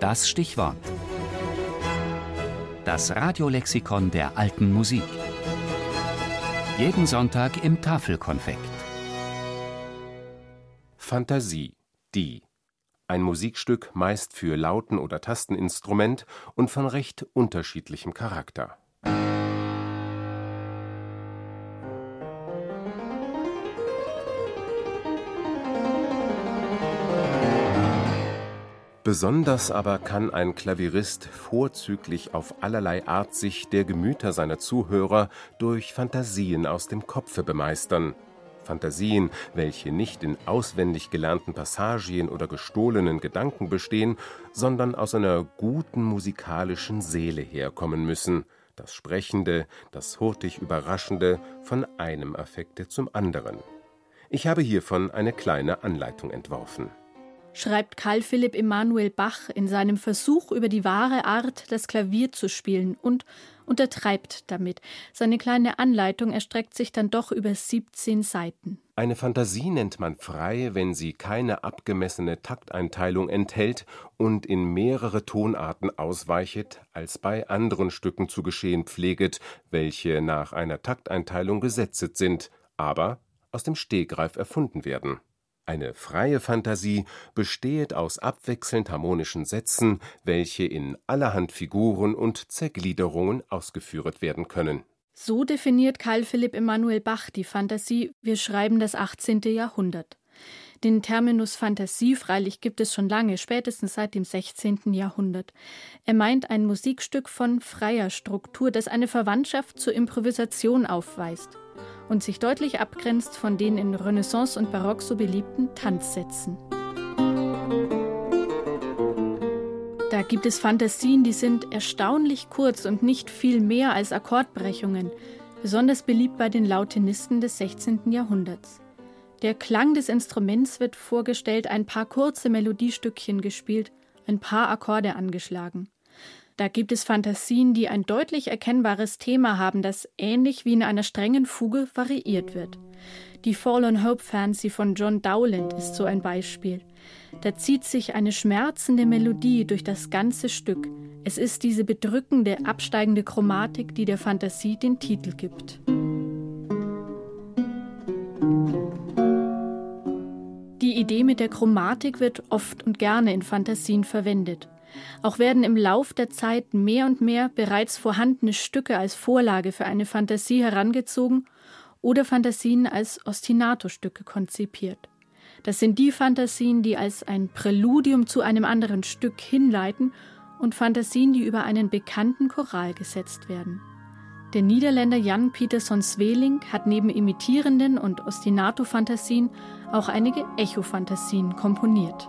Das Stichwort. Das Radiolexikon der alten Musik. Jeden Sonntag im Tafelkonfekt. Fantasie, die. Ein Musikstück meist für Lauten- oder Tasteninstrument und von recht unterschiedlichem Charakter. Besonders aber kann ein Klavierist vorzüglich auf allerlei Art sich der Gemüter seiner Zuhörer durch Phantasien aus dem Kopfe bemeistern. Phantasien, welche nicht in auswendig gelernten Passagen oder gestohlenen Gedanken bestehen, sondern aus einer guten musikalischen Seele herkommen müssen, das Sprechende, das hurtig Überraschende von einem Affekte zum anderen. Ich habe hiervon eine kleine Anleitung entworfen schreibt Karl Philipp Emanuel Bach in seinem Versuch über die wahre Art, das Klavier zu spielen und untertreibt damit. Seine kleine Anleitung erstreckt sich dann doch über 17 Seiten. Eine Fantasie nennt man frei, wenn sie keine abgemessene Takteinteilung enthält und in mehrere Tonarten ausweichet, als bei anderen Stücken zu geschehen pfleget, welche nach einer Takteinteilung gesetzet sind, aber aus dem Stegreif erfunden werden. Eine freie Fantasie bestehet aus abwechselnd harmonischen Sätzen, welche in allerhand Figuren und Zergliederungen ausgeführt werden können. So definiert Karl Philipp Emanuel Bach die Fantasie, wir schreiben das 18. Jahrhundert. Den Terminus Fantasie freilich gibt es schon lange, spätestens seit dem 16. Jahrhundert. Er meint ein Musikstück von freier Struktur, das eine Verwandtschaft zur Improvisation aufweist und sich deutlich abgrenzt von den in Renaissance und Barock so beliebten Tanzsätzen. Da gibt es Fantasien, die sind erstaunlich kurz und nicht viel mehr als Akkordbrechungen, besonders beliebt bei den Lautenisten des 16. Jahrhunderts. Der Klang des Instruments wird vorgestellt, ein paar kurze Melodiestückchen gespielt, ein paar Akkorde angeschlagen. Da gibt es Fantasien, die ein deutlich erkennbares Thema haben, das ähnlich wie in einer strengen Fuge variiert wird. Die Fallen Hope Fancy von John Dowland ist so ein Beispiel. Da zieht sich eine schmerzende Melodie durch das ganze Stück. Es ist diese bedrückende, absteigende Chromatik, die der Fantasie den Titel gibt. Die Idee mit der Chromatik wird oft und gerne in Fantasien verwendet. Auch werden im Lauf der Zeit mehr und mehr bereits vorhandene Stücke als Vorlage für eine Fantasie herangezogen oder Fantasien als Ostinato-Stücke konzipiert. Das sind die Fantasien, die als ein Präludium zu einem anderen Stück hinleiten und Fantasien, die über einen bekannten Choral gesetzt werden. Der Niederländer Jan Pietersson Zweling hat neben imitierenden und Ostinato-Fantasien auch einige Echo-Fantasien komponiert.